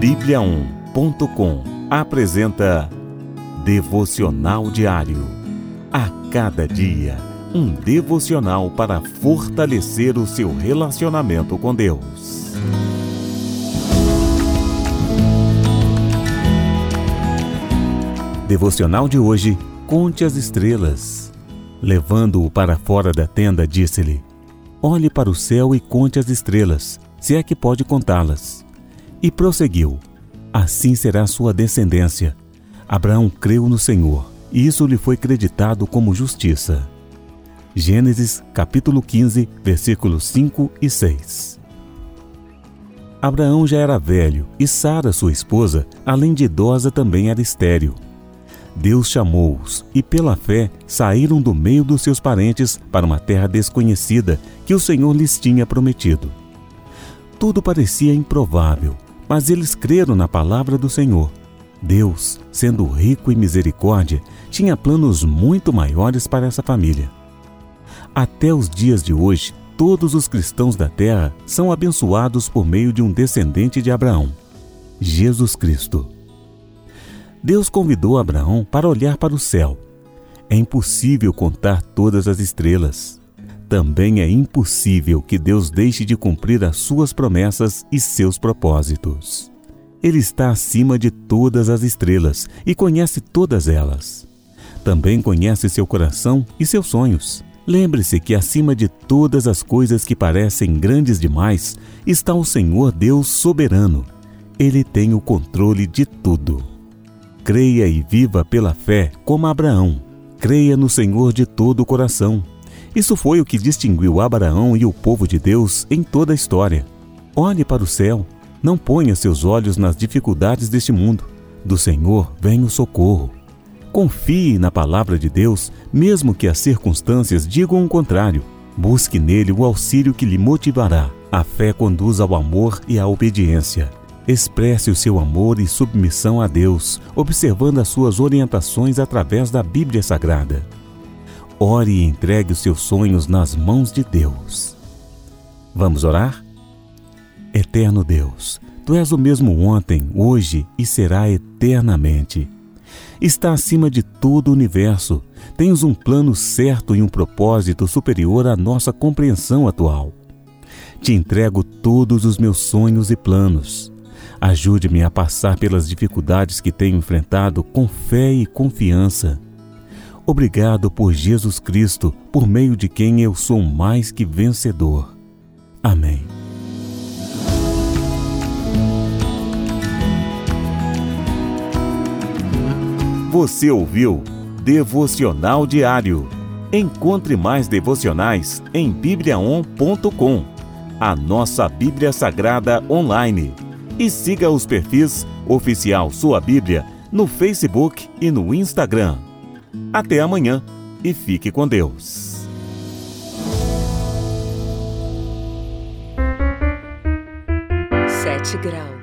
Bíblia1.com apresenta Devocional Diário. A cada dia, um devocional para fortalecer o seu relacionamento com Deus. Devocional de hoje: Conte as estrelas. Levando-o para fora da tenda, disse-lhe: Olhe para o céu e conte as estrelas, se é que pode contá-las. E prosseguiu: Assim será sua descendência. Abraão creu no Senhor, e isso lhe foi creditado como justiça. Gênesis capítulo 15, versículos 5 e 6. Abraão já era velho e Sara, sua esposa, além de idosa, também era estéril. Deus chamou-os e, pela fé, saíram do meio dos seus parentes para uma terra desconhecida que o Senhor lhes tinha prometido. Tudo parecia improvável, mas eles creram na palavra do Senhor. Deus, sendo rico em misericórdia, tinha planos muito maiores para essa família. Até os dias de hoje, todos os cristãos da terra são abençoados por meio de um descendente de Abraão, Jesus Cristo. Deus convidou Abraão para olhar para o céu. É impossível contar todas as estrelas. Também é impossível que Deus deixe de cumprir as suas promessas e seus propósitos. Ele está acima de todas as estrelas e conhece todas elas. Também conhece seu coração e seus sonhos. Lembre-se que acima de todas as coisas que parecem grandes demais está o Senhor Deus soberano. Ele tem o controle de tudo. Creia e viva pela fé como Abraão. Creia no Senhor de todo o coração. Isso foi o que distinguiu Abraão e o povo de Deus em toda a história. Olhe para o céu. Não ponha seus olhos nas dificuldades deste mundo. Do Senhor vem o socorro. Confie na palavra de Deus, mesmo que as circunstâncias digam o contrário. Busque nele o auxílio que lhe motivará. A fé conduz ao amor e à obediência. Expresse o seu amor e submissão a Deus, observando as suas orientações através da Bíblia Sagrada. Ore e entregue os seus sonhos nas mãos de Deus. Vamos orar? Eterno Deus, Tu és o mesmo ontem, hoje e será eternamente. Está acima de todo o universo. Tens um plano certo e um propósito superior à nossa compreensão atual. Te entrego todos os meus sonhos e planos Ajude-me a passar pelas dificuldades que tenho enfrentado com fé e confiança. Obrigado por Jesus Cristo, por meio de quem eu sou mais que vencedor. Amém. Você ouviu Devocional Diário. Encontre mais devocionais em bibliaon.com, a nossa Bíblia Sagrada online e siga os perfis Oficial Sua Bíblia no Facebook e no Instagram. Até amanhã e fique com Deus. Sete graus.